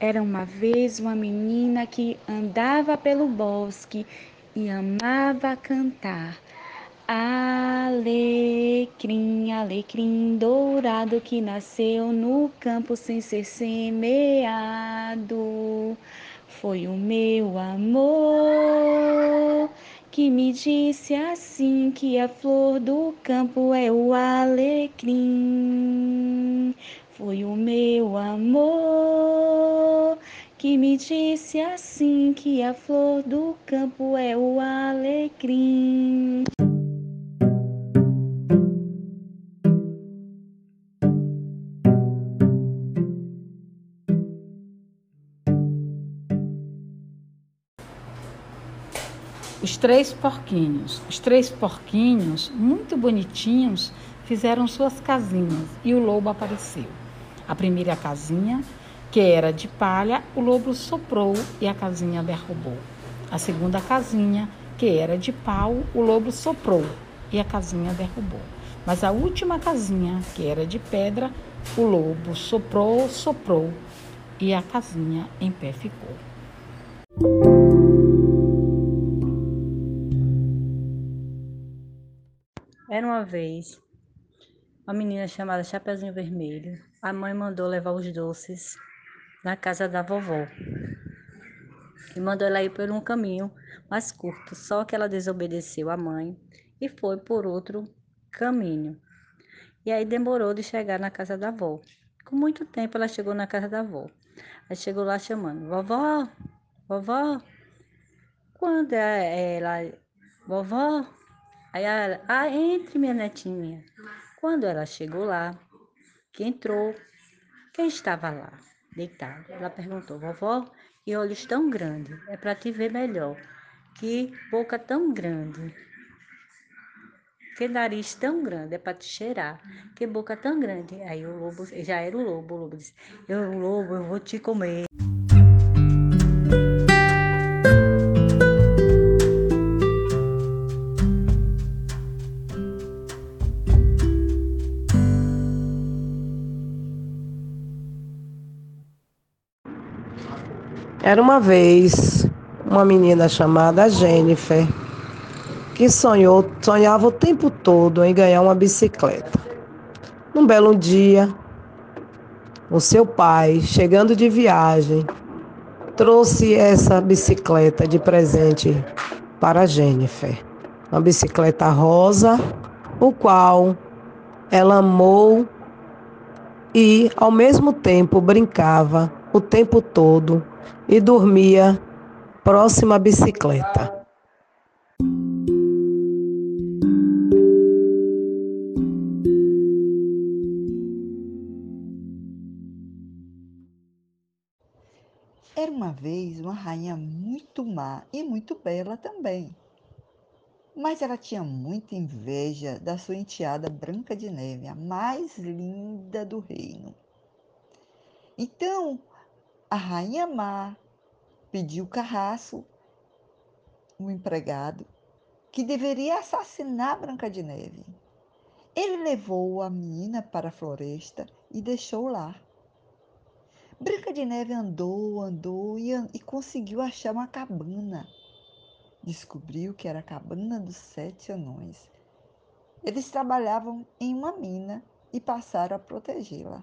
Era uma vez uma menina que andava pelo bosque e amava cantar. Alecrim, alecrim dourado que nasceu no campo sem ser semeado. Foi o meu amor que me disse assim que a flor do campo é o alecrim. Foi o meu amor que me disse assim que a flor do campo é o alecrim. Os três porquinhos. Os três porquinhos, muito bonitinhos, fizeram suas casinhas e o lobo apareceu. A primeira casinha, que era de palha, o lobo soprou e a casinha derrubou. A segunda casinha, que era de pau, o lobo soprou e a casinha derrubou. Mas a última casinha, que era de pedra, o lobo soprou, soprou e a casinha em pé ficou. Era uma vez uma menina chamada Chapeuzinho Vermelho. A mãe mandou levar os doces na casa da vovó. E mandou ela ir por um caminho mais curto, só que ela desobedeceu a mãe e foi por outro caminho. E aí demorou de chegar na casa da avó. Com muito tempo ela chegou na casa da avó. Aí chegou lá chamando: "Vovó, vovó". Quando é ela, vovó, aí ela, ah, entre minha netinha. Quando ela chegou lá, que entrou, quem estava lá, deitado? Ela perguntou, vovó, que olhos tão grandes, é para te ver melhor. Que boca tão grande, que nariz tão grande, é para te cheirar. Que boca tão grande. Aí o lobo, já era o lobo, o lobo disse, eu, lobo, eu vou te comer. Era uma vez uma menina chamada Jennifer que sonhou, sonhava o tempo todo em ganhar uma bicicleta. Num belo dia, o seu pai, chegando de viagem, trouxe essa bicicleta de presente para Jennifer. Uma bicicleta rosa, o qual ela amou e ao mesmo tempo brincava o tempo todo e dormia próxima à bicicleta. Era uma vez uma rainha muito má e muito bela também. Mas ela tinha muita inveja da sua enteada Branca de Neve, a mais linda do reino. Então, a rainha má pediu Carraço, um empregado, que deveria assassinar Branca de Neve. Ele levou a menina para a floresta e deixou lá. Branca de Neve andou, andou e, e conseguiu achar uma cabana. Descobriu que era a cabana dos sete anões. Eles trabalhavam em uma mina e passaram a protegê-la.